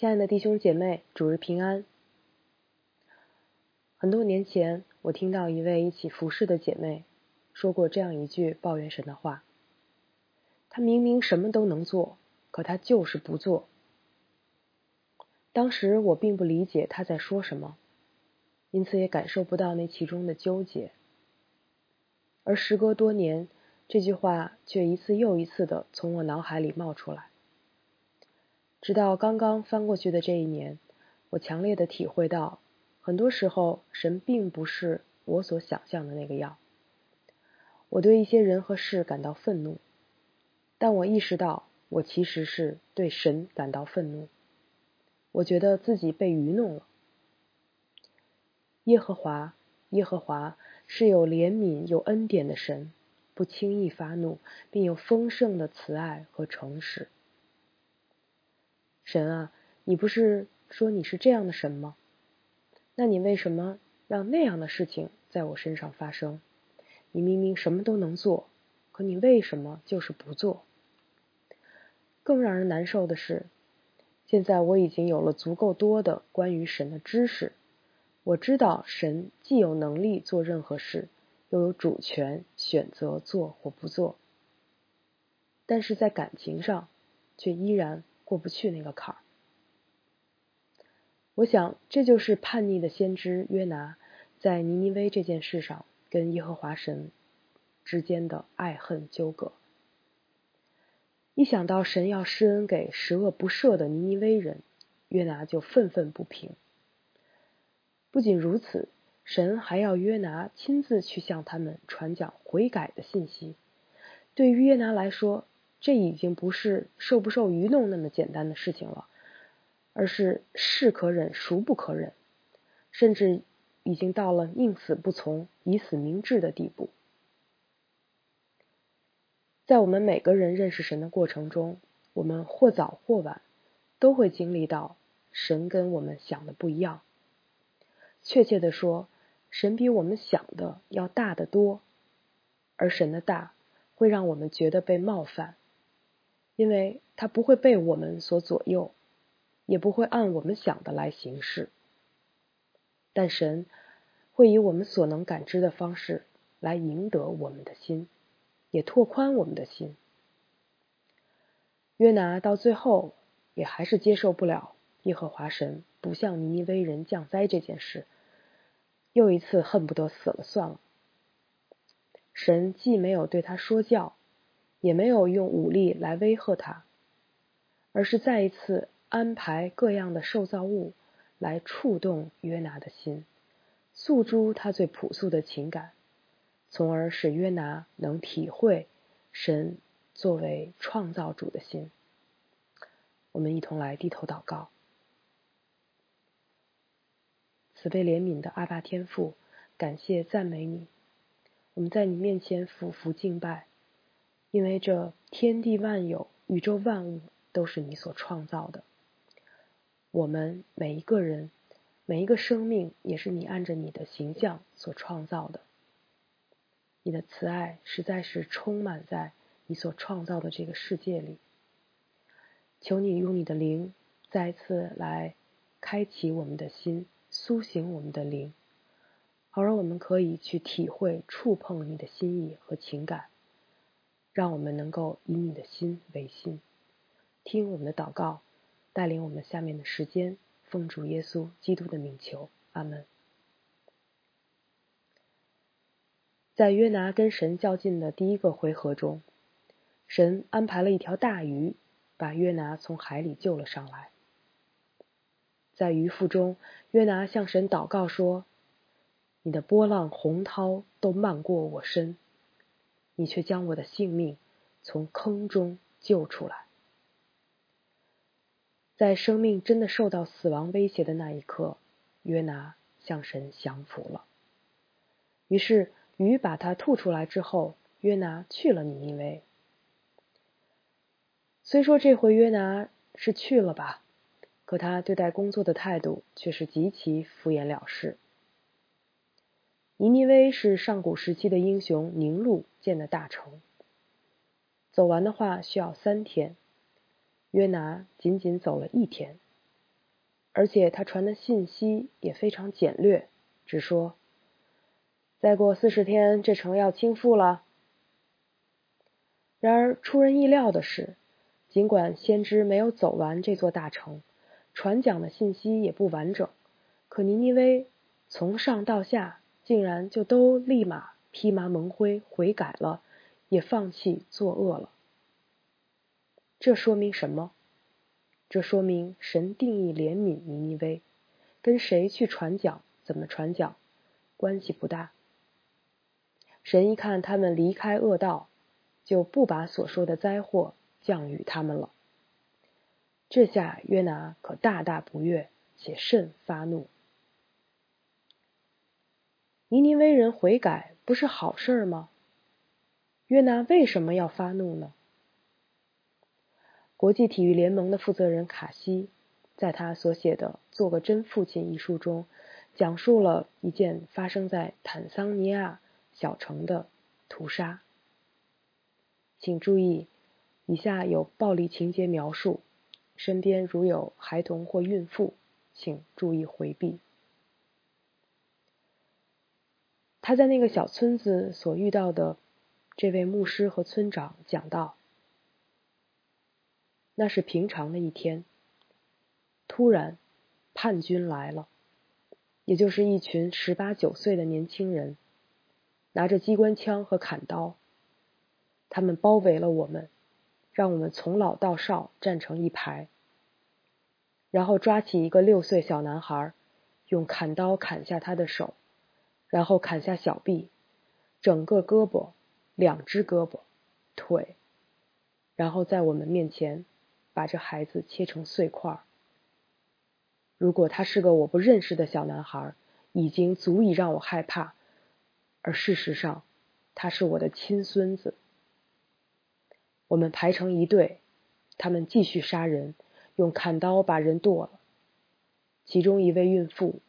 亲爱的弟兄姐妹，主日平安。很多年前，我听到一位一起服侍的姐妹说过这样一句抱怨神的话：她明明什么都能做，可她就是不做。当时我并不理解她在说什么，因此也感受不到那其中的纠结。而时隔多年，这句话却一次又一次的从我脑海里冒出来。直到刚刚翻过去的这一年，我强烈的体会到，很多时候神并不是我所想象的那个样。我对一些人和事感到愤怒，但我意识到，我其实是对神感到愤怒。我觉得自己被愚弄了。耶和华，耶和华是有怜悯、有恩典的神，不轻易发怒，并有丰盛的慈爱和诚实。神啊，你不是说你是这样的神吗？那你为什么让那样的事情在我身上发生？你明明什么都能做，可你为什么就是不做？更让人难受的是，现在我已经有了足够多的关于神的知识，我知道神既有能力做任何事，又有主权选择做或不做，但是在感情上却依然。过不去那个坎儿，我想这就是叛逆的先知约拿在尼尼微这件事上跟耶和华神之间的爱恨纠葛。一想到神要施恩给十恶不赦的尼尼微人，约拿就愤愤不平。不仅如此，神还要约拿亲自去向他们传讲悔改的信息。对于约拿来说，这已经不是受不受愚弄那么简单的事情了，而是是可忍孰不可忍，甚至已经到了宁死不从、以死明志的地步。在我们每个人认识神的过程中，我们或早或晚都会经历到神跟我们想的不一样。确切的说，神比我们想的要大得多，而神的大会让我们觉得被冒犯。因为他不会被我们所左右，也不会按我们想的来行事，但神会以我们所能感知的方式来赢得我们的心，也拓宽我们的心。约拿到最后也还是接受不了耶和华神不向尼尼微人降灾这件事，又一次恨不得死了算了。神既没有对他说教。也没有用武力来威吓他，而是再一次安排各样的受造物来触动约拿的心，诉诸他最朴素的情感，从而使约拿能体会神作为创造主的心。我们一同来低头祷告，慈悲怜悯的阿爸天父，感谢赞美你，我们在你面前俯伏敬拜。因为这天地万有、宇宙万物都是你所创造的，我们每一个人、每一个生命也是你按着你的形象所创造的。你的慈爱实在是充满在你所创造的这个世界里。求你用你的灵再次来开启我们的心，苏醒我们的灵，好让我们可以去体会、触碰你的心意和情感。让我们能够以你的心为心，听我们的祷告，带领我们下面的时间，奉主耶稣基督的名求，阿门。在约拿跟神较劲的第一个回合中，神安排了一条大鱼，把约拿从海里救了上来。在鱼腹中，约拿向神祷告说：“你的波浪洪涛都漫过我身。”你却将我的性命从坑中救出来，在生命真的受到死亡威胁的那一刻，约拿向神降服了。于是鱼把他吐出来之后，约拿去了尼尼微。虽说这回约拿是去了吧，可他对待工作的态度却是极其敷衍了事。尼尼微是上古时期的英雄宁禄建的大城，走完的话需要三天，约拿仅仅走了一天，而且他传的信息也非常简略，只说再过四十天这城要倾覆了。然而出人意料的是，尽管先知没有走完这座大城，传讲的信息也不完整，可尼尼微从上到下竟然就都立马披麻蒙灰悔改了，也放弃作恶了。这说明什么？这说明神定义怜悯尼尼微，跟谁去传讲、怎么传讲关系不大。神一看他们离开恶道。就不把所说的灾祸降与他们了。这下约拿可大大不悦，且甚发怒。尼尼微人悔改不是好事吗？约拿为什么要发怒呢？国际体育联盟的负责人卡西，在他所写的《做个真父亲》一书中，讲述了一件发生在坦桑尼亚小城的屠杀。请注意，以下有暴力情节描述，身边如有孩童或孕妇，请注意回避。他在那个小村子所遇到的这位牧师和村长讲道：“那是平常的一天，突然叛军来了，也就是一群十八九岁的年轻人，拿着机关枪和砍刀。”他们包围了我们，让我们从老到少站成一排，然后抓起一个六岁小男孩，用砍刀砍下他的手，然后砍下小臂，整个胳膊、两只胳膊、腿，然后在我们面前把这孩子切成碎块。如果他是个我不认识的小男孩，已经足以让我害怕，而事实上，他是我的亲孙子。我们排成一队，他们继续杀人，用砍刀把人剁了。其中一位孕妇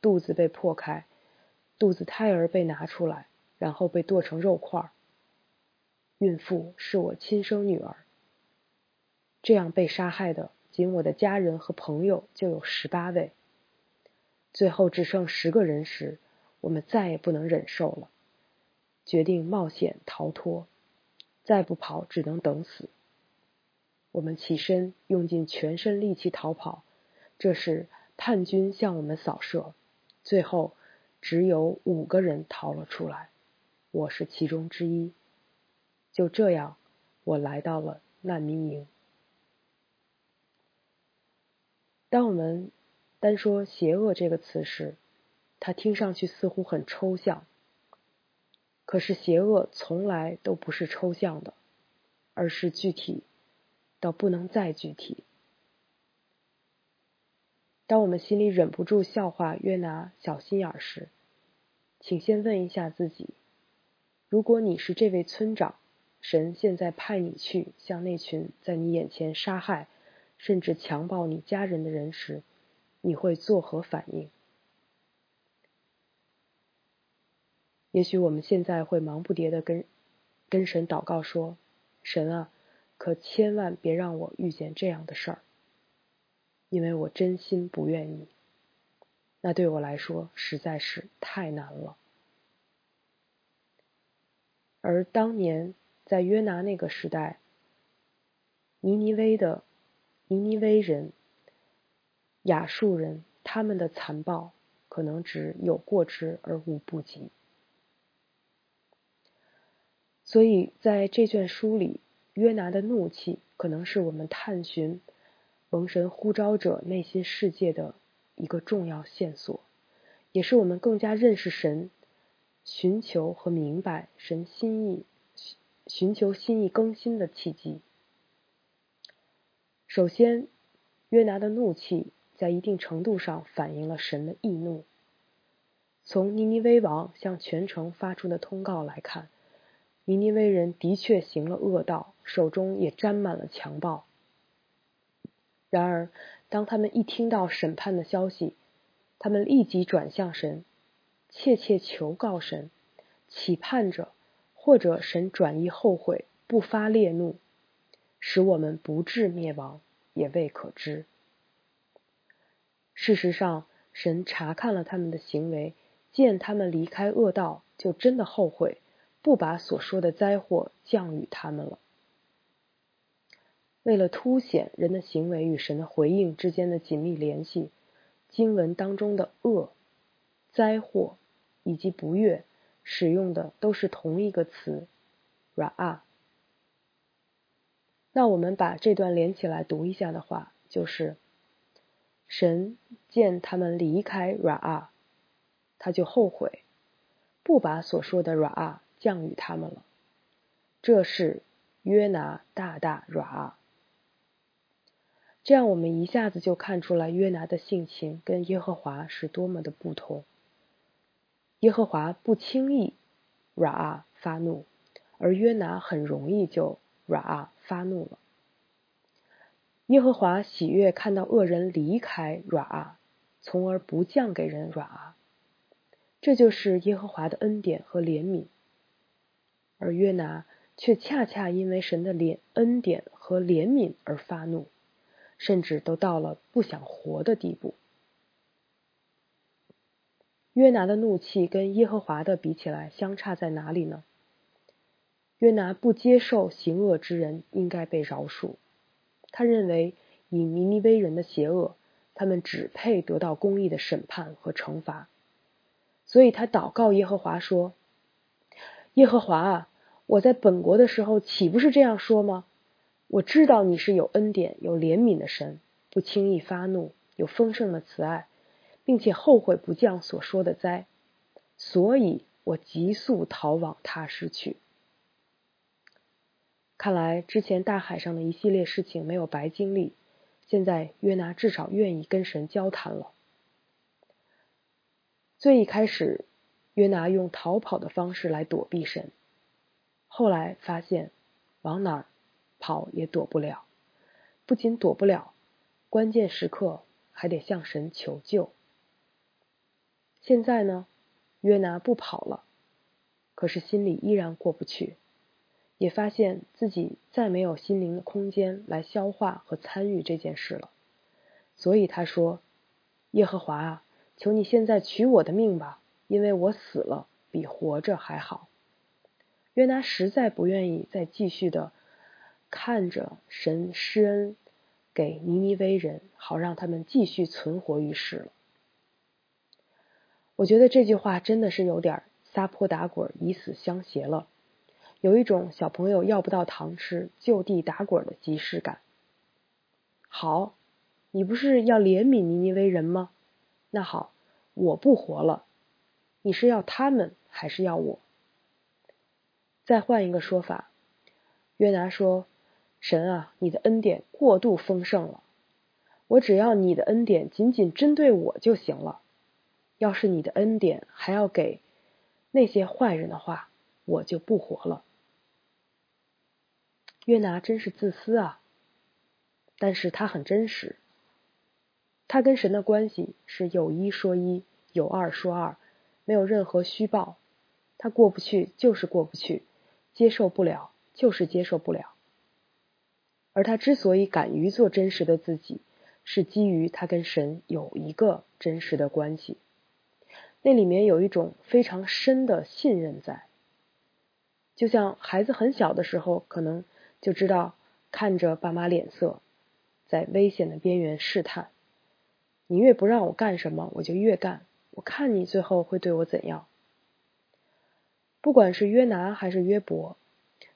肚子被破开，肚子胎儿被拿出来，然后被剁成肉块。孕妇是我亲生女儿。这样被杀害的，仅我的家人和朋友就有十八位。最后只剩十个人时，我们再也不能忍受了，决定冒险逃脱。再不跑，只能等死。我们起身，用尽全身力气逃跑。这时，叛军向我们扫射，最后只有五个人逃了出来，我是其中之一。就这样，我来到了难民营。当我们单说“邪恶”这个词时，它听上去似乎很抽象。可是邪恶从来都不是抽象的，而是具体到不能再具体。当我们心里忍不住笑话约拿小心眼时，请先问一下自己：如果你是这位村长，神现在派你去向那群在你眼前杀害甚至强暴你家人的人时，你会作何反应？也许我们现在会忙不迭的跟跟神祷告说：“神啊，可千万别让我遇见这样的事儿，因为我真心不愿意。那对我来说实在是太难了。”而当年在约拿那个时代，尼尼微的尼尼微人、亚述人，他们的残暴可能只有过之而无不及。所以，在这卷书里，约拿的怒气可能是我们探寻蒙神呼召者内心世界的一个重要线索，也是我们更加认识神、寻求和明白神心意、寻求心意更新的契机。首先，约拿的怒气在一定程度上反映了神的易怒。从尼尼微王向全城发出的通告来看。尼尼微人的确行了恶道，手中也沾满了强暴。然而，当他们一听到审判的消息，他们立即转向神，切切求告神，期盼着或者神转意后悔，不发烈怒，使我们不致灭亡，也未可知。事实上，神查看了他们的行为，见他们离开恶道，就真的后悔，不把所说的灾祸降与他们了。为了凸显人的行为与神的回应之间的紧密联系，经文当中的恶、灾祸以及不悦使用的都是同一个词 “ra”。那我们把这段连起来读一下的话，就是神见他们离开 Ra，他就后悔，不把所说的 Ra 降与他们了。这是约拿大大 Ra。这样，我们一下子就看出来约拿的性情跟耶和华是多么的不同。耶和华不轻易 ra 发怒，而约拿很容易就 ra 发怒了。耶和华喜悦看到恶人离开 ra，从而不降给人 ra，这就是耶和华的恩典和怜悯。而约拿却恰恰因为神的怜恩典和怜悯而发怒。甚至都到了不想活的地步。约拿的怒气跟耶和华的比起来，相差在哪里呢？约拿不接受行恶之人应该被饶恕，他认为以尼尼微人的邪恶，他们只配得到公义的审判和惩罚，所以他祷告耶和华说：“耶和华啊，我在本国的时候岂不是这样说吗？”我知道你是有恩典、有怜悯的神，不轻易发怒，有丰盛的慈爱，并且后悔不降所说的灾，所以我急速逃往他失去。看来之前大海上的一系列事情没有白经历，现在约拿至少愿意跟神交谈了。最一开始，约拿用逃跑的方式来躲避神，后来发现往哪儿？跑也躲不了，不仅躲不了，关键时刻还得向神求救。现在呢，约拿不跑了，可是心里依然过不去，也发现自己再没有心灵的空间来消化和参与这件事了。所以他说：“耶和华啊，求你现在取我的命吧，因为我死了比活着还好。”约拿实在不愿意再继续的。看着神施恩给尼尼微人，好让他们继续存活于世了。我觉得这句话真的是有点撒泼打滚、以死相挟了，有一种小朋友要不到糖吃，就地打滚的即视感。好，你不是要怜悯尼尼微人吗？那好，我不活了，你是要他们还是要我？再换一个说法，约拿说。神啊，你的恩典过度丰盛了，我只要你的恩典仅仅针对我就行了。要是你的恩典还要给那些坏人的话，我就不活了。约拿真是自私啊，但是他很真实。他跟神的关系是有一说一，有二说二，没有任何虚报。他过不去就是过不去，接受不了就是接受不了。而他之所以敢于做真实的自己，是基于他跟神有一个真实的关系，那里面有一种非常深的信任在。就像孩子很小的时候，可能就知道看着爸妈脸色，在危险的边缘试探。你越不让我干什么，我就越干。我看你最后会对我怎样。不管是约拿还是约伯。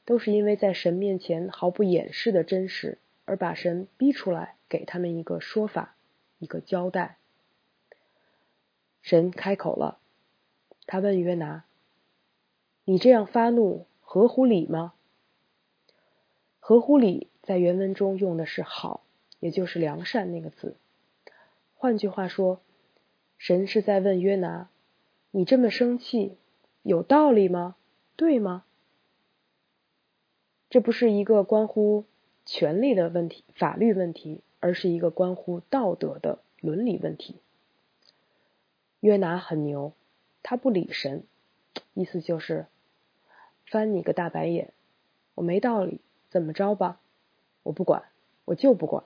都是因为在神面前毫不掩饰的真实，而把神逼出来，给他们一个说法，一个交代。神开口了，他问约拿：“你这样发怒合乎理吗？”合乎理在原文中用的是“好”，也就是良善那个字。换句话说，神是在问约拿：“你这么生气，有道理吗？对吗？”这不是一个关乎权力的问题、法律问题，而是一个关乎道德的伦理问题。约拿很牛，他不理神，意思就是翻你个大白眼，我没道理，怎么着吧？我不管，我就不管。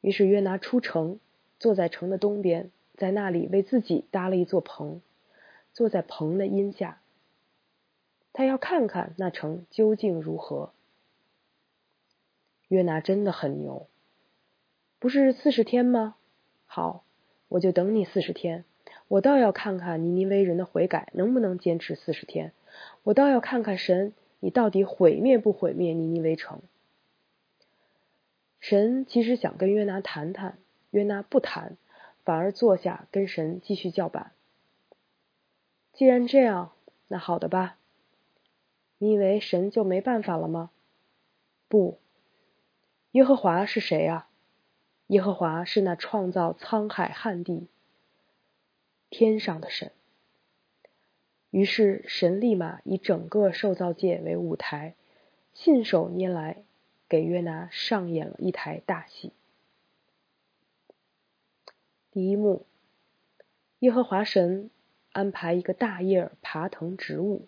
于是约拿出城，坐在城的东边，在那里为自己搭了一座棚，坐在棚的荫下。他要看看那城究竟如何。约拿真的很牛，不是四十天吗？好，我就等你四十天。我倒要看看尼尼微人的悔改能不能坚持四十天。我倒要看看神，你到底毁灭不毁灭尼尼微城？神其实想跟约拿谈谈，约拿不谈，反而坐下跟神继续叫板。既然这样，那好的吧。你以为神就没办法了吗？不，耶和华是谁啊？耶和华是那创造沧海旱地、天上的神。于是神立马以整个受造界为舞台，信手拈来，给约拿上演了一台大戏。第一幕，耶和华神安排一个大叶爬藤植物。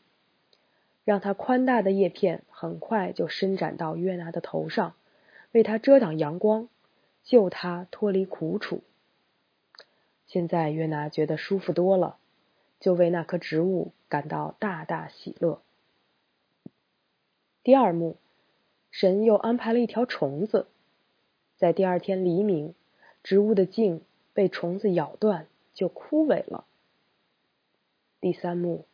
让它宽大的叶片很快就伸展到约拿的头上，为他遮挡阳光，救他脱离苦楚。现在约拿觉得舒服多了，就为那棵植物感到大大喜乐。第二幕，神又安排了一条虫子，在第二天黎明，植物的茎被虫子咬断，就枯萎了。第三幕，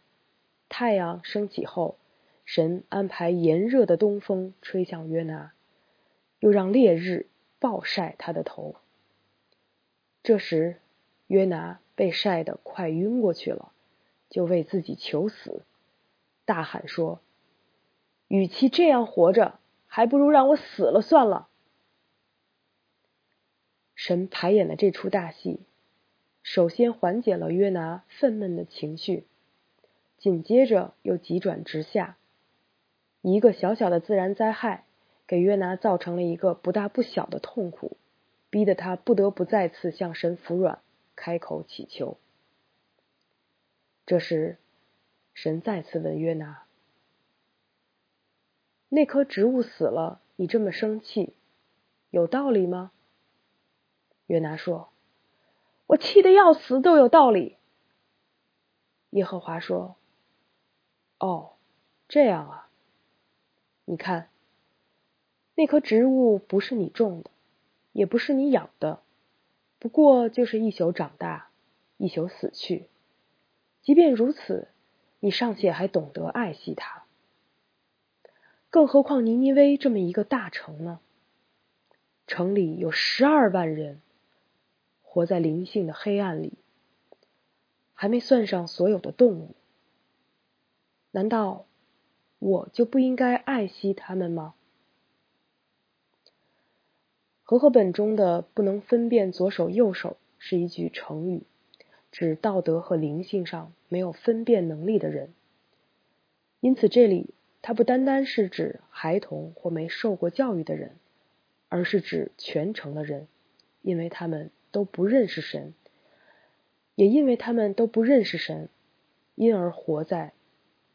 太阳升起后。神安排炎热的东风吹向约拿，又让烈日暴晒他的头。这时，约拿被晒得快晕过去了，就为自己求死，大喊说：“与其这样活着，还不如让我死了算了。”神排演的这出大戏，首先缓解了约拿愤懑的情绪，紧接着又急转直下。一个小小的自然灾害，给约拿造成了一个不大不小的痛苦，逼得他不得不再次向神服软，开口祈求。这时，神再次问约拿：“那棵植物死了，你这么生气，有道理吗？”约拿说：“我气得要死，都有道理。”耶和华说：“哦，这样啊。”你看，那棵植物不是你种的，也不是你养的，不过就是一宿长大，一宿死去。即便如此，你尚且还懂得爱惜它，更何况尼尼微这么一个大城呢？城里有十二万人活在灵性的黑暗里，还没算上所有的动物，难道？我就不应该爱惜他们吗？和合本中的“不能分辨左手右手”是一句成语，指道德和灵性上没有分辨能力的人。因此，这里它不单单是指孩童或没受过教育的人，而是指全城的人，因为他们都不认识神，也因为他们都不认识神，因而活在。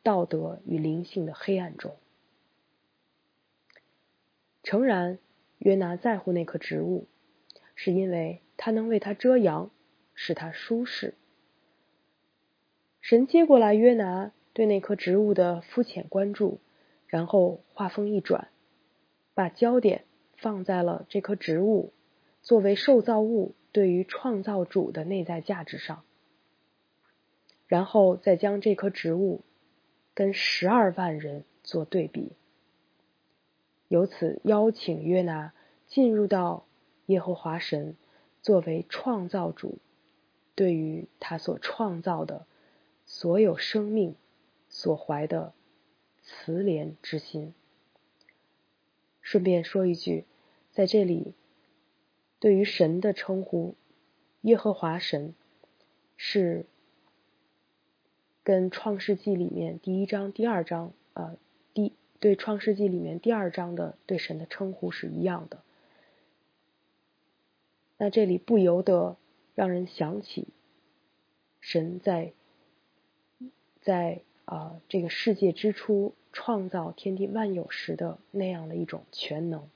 道德与灵性的黑暗中，诚然，约拿在乎那棵植物，是因为它能为他遮阳，使他舒适。神接过来约拿对那棵植物的肤浅关注，然后话锋一转，把焦点放在了这棵植物作为受造物对于创造主的内在价值上，然后再将这棵植物。跟十二万人做对比，由此邀请约拿进入到耶和华神作为创造主对于他所创造的所有生命所怀的慈怜之心。顺便说一句，在这里对于神的称呼，耶和华神是。跟创世纪里面第一章、第二章，呃，第对创世纪里面第二章的对神的称呼是一样的。那这里不由得让人想起神在在啊这个世界之初创造天地万有时的那样的一种全能。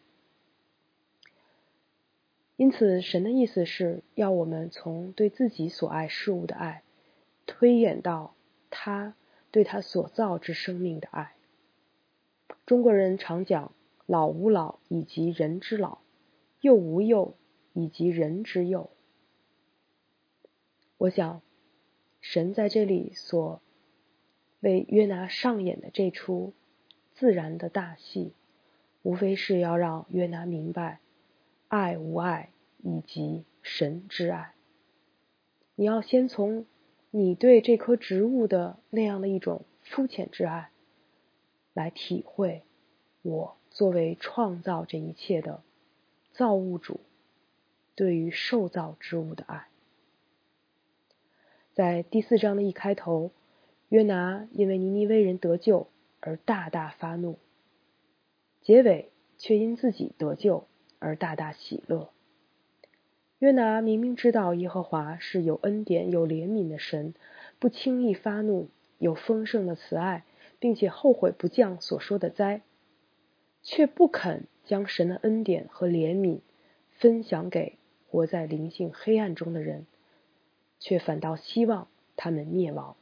因此，神的意思是要我们从对自己所爱事物的爱，推演到他对他所造之生命的爱。中国人常讲“老吾老以及人之老，幼吾幼以及人之幼”。我想，神在这里所为约拿上演的这出自然的大戏，无非是要让约拿明白爱无爱以及神之爱。你要先从你对这棵植物的那样的一种肤浅之爱。来体会我作为创造这一切的造物主对于受造之物的爱。在第四章的一开头，约拿因为尼尼微人得救而大大发怒，结尾却因自己得救而大大喜乐。约拿明明知道耶和华是有恩典、有怜悯的神，不轻易发怒，有丰盛的慈爱。并且后悔不降所说的灾，却不肯将神的恩典和怜悯分享给活在灵性黑暗中的人，却反倒希望他们灭亡。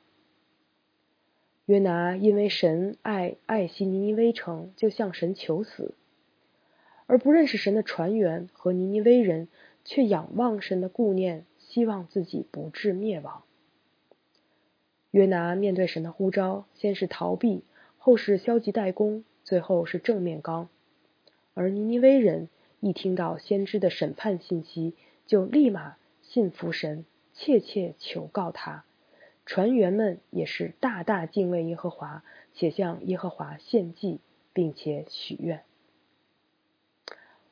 约拿因为神爱爱惜尼尼微城，就向神求死；而不认识神的船员和尼尼微人，却仰望神的顾念，希望自己不致灭亡。约拿面对神的呼召，先是逃避，后是消极怠工，最后是正面刚。而尼尼微人一听到先知的审判信息，就立马信服神，切切求告他。船员们也是大大敬畏耶和华，且向耶和华献祭，并且许愿。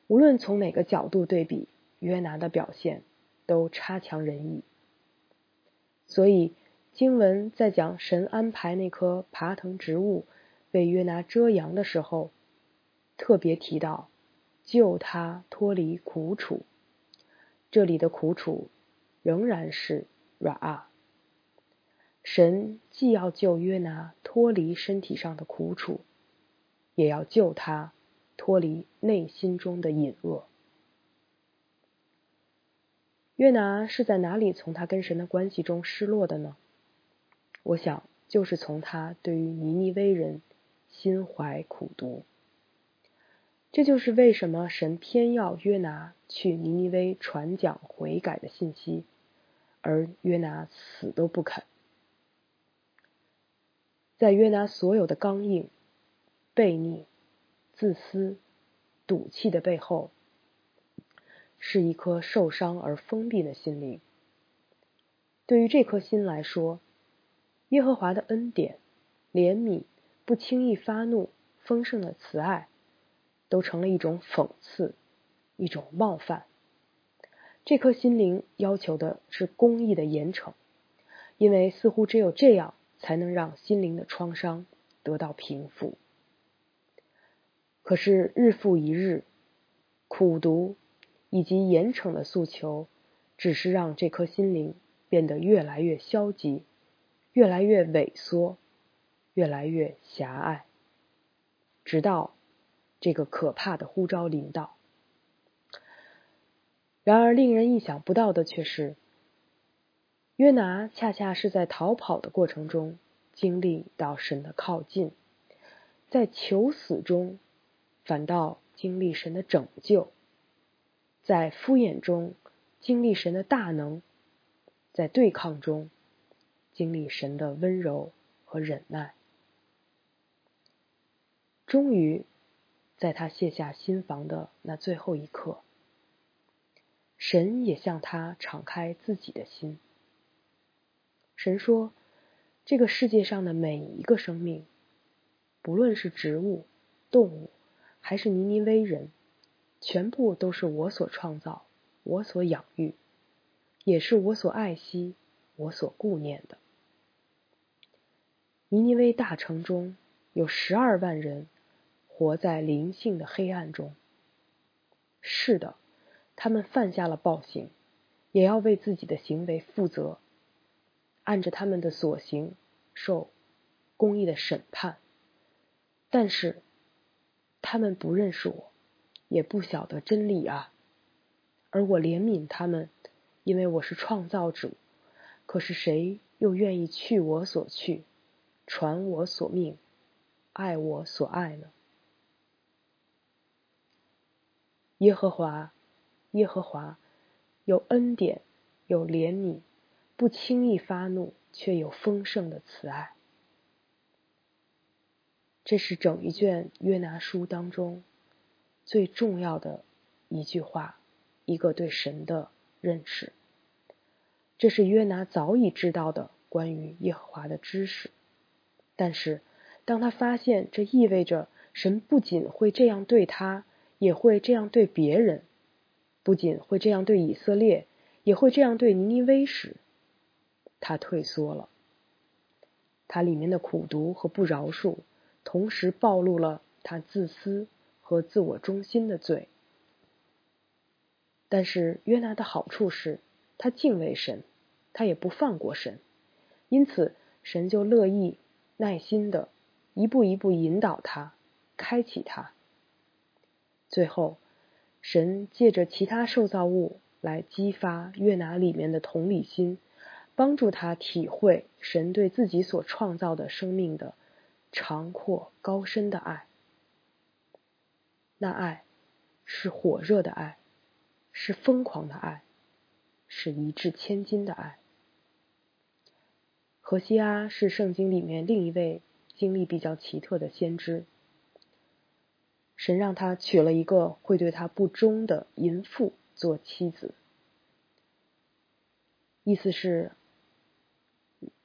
无论从哪个角度对比，约拿的表现都差强人意。所以。经文在讲神安排那棵爬藤植物为约拿遮阳的时候，特别提到救他脱离苦楚。这里的苦楚仍然是 Ra。神既要救约拿脱离身体上的苦楚，也要救他脱离内心中的隐恶。约拿是在哪里从他跟神的关系中失落的呢？我想，就是从他对于尼尼微人心怀苦毒，这就是为什么神偏要约拿去尼尼微传讲悔改的信息，而约拿死都不肯。在约拿所有的刚硬、悖逆、自私、赌气的背后，是一颗受伤而封闭的心灵。对于这颗心来说，耶和华的恩典、怜悯、不轻易发怒、丰盛的慈爱，都成了一种讽刺，一种冒犯。这颗心灵要求的是公义的严惩，因为似乎只有这样，才能让心灵的创伤得到平复。可是日复一日，苦读以及严惩的诉求，只是让这颗心灵变得越来越消极。越来越萎缩，越来越狭隘，直到这个可怕的呼召临到。然而，令人意想不到的却是，约拿恰恰是在逃跑的过程中经历到神的靠近，在求死中反倒经历神的拯救，在敷衍中经历神的大能，在对抗中。经历神的温柔和忍耐，终于在他卸下心房的那最后一刻，神也向他敞开自己的心。神说：“这个世界上的每一个生命，不论是植物、动物，还是尼尼微人，全部都是我所创造、我所养育，也是我所爱惜、我所顾念的。”尼尼微大城中有十二万人活在灵性的黑暗中。是的，他们犯下了暴行，也要为自己的行为负责，按着他们的所行受公义的审判。但是他们不认识我，也不晓得真理啊！而我怜悯他们，因为我是创造主。可是谁又愿意去我所去，传我所命，爱我所爱呢？耶和华，耶和华，有恩典，有怜悯，不轻易发怒，却有丰盛的慈爱。这是整一卷约拿书当中最重要的一句话，一个对神的认识。这是约拿早已知道的关于耶和华的知识，但是当他发现这意味着神不仅会这样对他，也会这样对别人，不仅会这样对以色列，也会这样对尼尼微时，他退缩了。他里面的苦读和不饶恕，同时暴露了他自私和自我中心的罪。但是约拿的好处是。他敬畏神，他也不放过神，因此神就乐意耐心的一步一步引导他，开启他。最后，神借着其他受造物来激发约拿里面的同理心，帮助他体会神对自己所创造的生命的长阔高深的爱。那爱是火热的爱，是疯狂的爱。是一掷千金的爱。何西阿是圣经里面另一位经历比较奇特的先知。神让他娶了一个会对他不忠的淫妇做妻子，意思是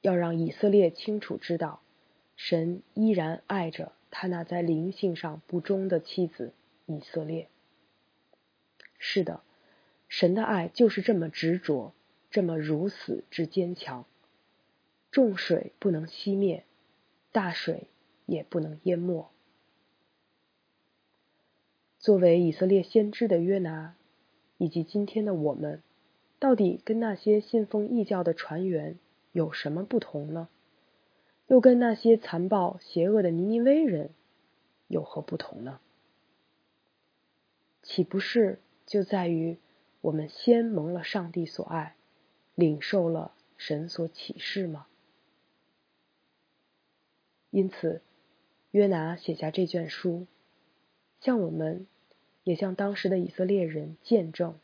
要让以色列清楚知道，神依然爱着他那在灵性上不忠的妻子以色列。是的。神的爱就是这么执着，这么如此之坚强。重水不能熄灭，大水也不能淹没。作为以色列先知的约拿，以及今天的我们，到底跟那些信奉异教的船员有什么不同呢？又跟那些残暴邪恶的尼尼微人有何不同呢？岂不是就在于？我们先蒙了上帝所爱，领受了神所启示吗？因此，约拿写下这卷书，向我们，也向当时的以色列人见证，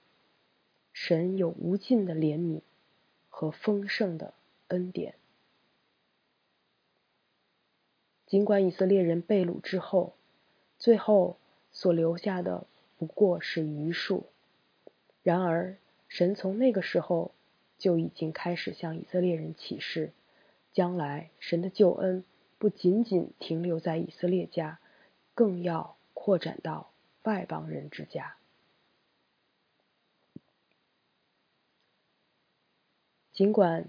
神有无尽的怜悯和丰盛的恩典。尽管以色列人被掳之后，最后所留下的不过是余数。然而，神从那个时候就已经开始向以色列人启示，将来神的救恩不仅仅停留在以色列家，更要扩展到外邦人之家。尽管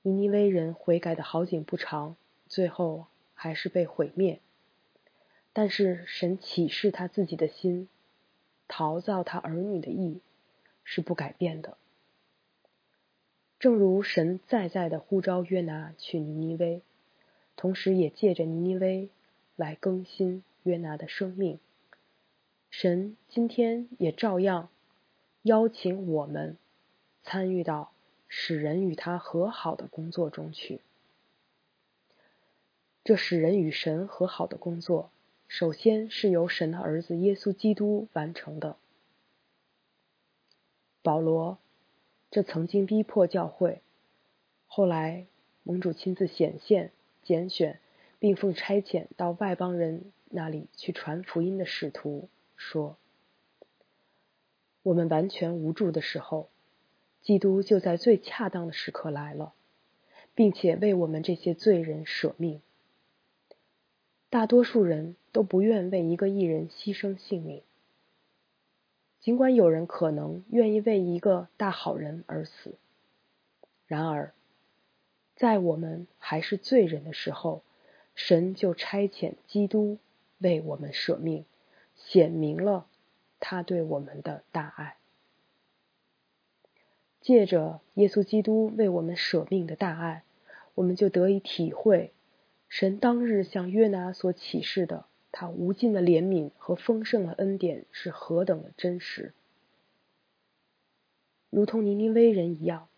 尼尼微人悔改的好景不长，最后还是被毁灭，但是神启示他自己的心。陶造他儿女的意是不改变的，正如神再再的呼召约拿去尼尼微，同时也借着尼尼微来更新约拿的生命。神今天也照样邀请我们参与到使人与他和好的工作中去。这使人与神和好的工作。首先是由神的儿子耶稣基督完成的。保罗这曾经逼迫教会，后来盟主亲自显现、拣选，并奉差遣到外邦人那里去传福音的使徒说：“我们完全无助的时候，基督就在最恰当的时刻来了，并且为我们这些罪人舍命。”大多数人都不愿为一个艺人牺牲性命，尽管有人可能愿意为一个大好人而死。然而，在我们还是罪人的时候，神就差遣基督为我们舍命，显明了他对我们的大爱。借着耶稣基督为我们舍命的大爱，我们就得以体会。神当日向约拿所启示的，他无尽的怜悯和丰盛的恩典是何等的真实！如同尼尼微人一样。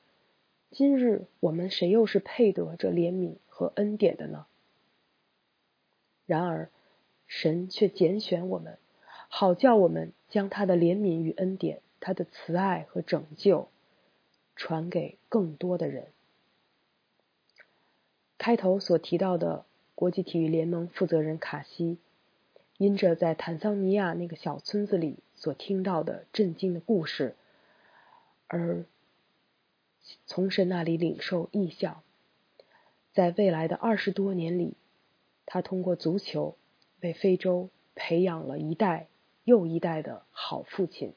今日我们谁又是配得这怜悯和恩典的呢？然而，神却拣选我们，好叫我们将他的怜悯与恩典、他的慈爱和拯救传给更多的人。开头所提到的国际体育联盟负责人卡西，因着在坦桑尼亚那个小村子里所听到的震惊的故事，而从神那里领受意象，在未来的二十多年里，他通过足球为非洲培养了一代又一代的好父亲。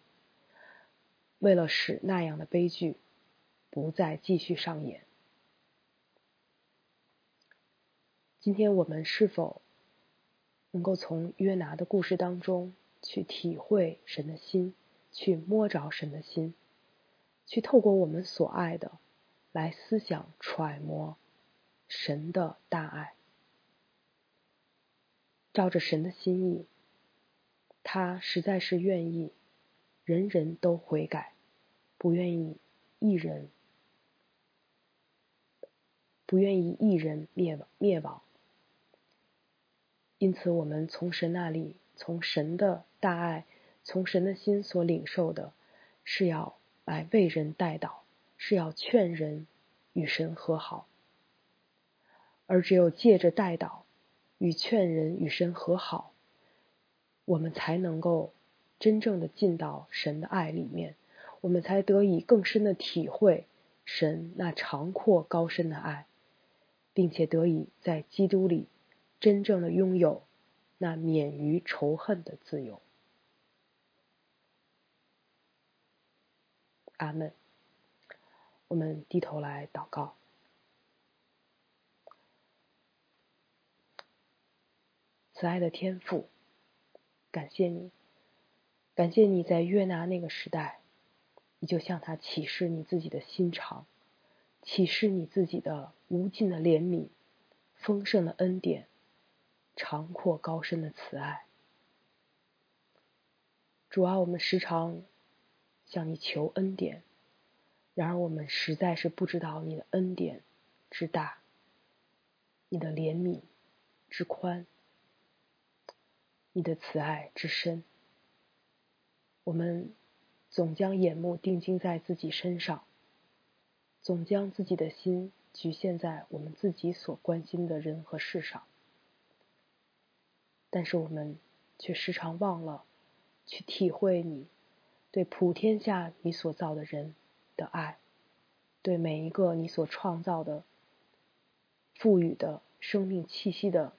为了使那样的悲剧不再继续上演。今天我们是否能够从约拿的故事当中去体会神的心，去摸着神的心，去透过我们所爱的来思想揣摩神的大爱，照着神的心意，他实在是愿意人人都悔改，不愿意一人不愿意一人灭亡灭亡。因此，我们从神那里，从神的大爱，从神的心所领受的，是要来为人代祷，是要劝人与神和好。而只有借着代祷与劝人与神和好，我们才能够真正的进到神的爱里面，我们才得以更深的体会神那长阔高深的爱，并且得以在基督里。真正的拥有那免于仇恨的自由。阿门。我们低头来祷告。慈爱的天父，感谢你，感谢你在约拿那个时代，你就向他启示你自己的心肠，启示你自己的无尽的怜悯、丰盛的恩典。长阔高深的慈爱，主啊，我们时常向你求恩典，然而我们实在是不知道你的恩典之大，你的怜悯之宽，你的慈爱之深。我们总将眼目定睛在自己身上，总将自己的心局限在我们自己所关心的人和事上。但是我们却时常忘了去体会你对普天下你所造的人的爱，对每一个你所创造的、赋予的生命气息的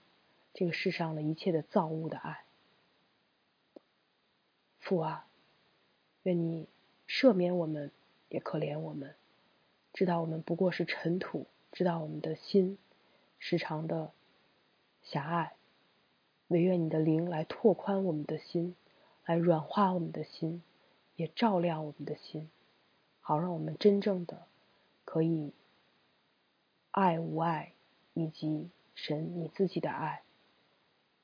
这个世上的一切的造物的爱。父啊，愿你赦免我们，也可怜我们，知道我们不过是尘土，知道我们的心时常的狭隘。唯愿你的灵来拓宽我们的心，来软化我们的心，也照亮我们的心，好让我们真正的可以爱无爱，以及神你自己的爱，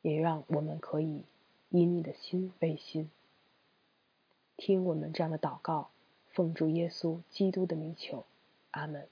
也让我们可以以你的心为心。听我们这样的祷告，奉主耶稣基督的名求，阿门。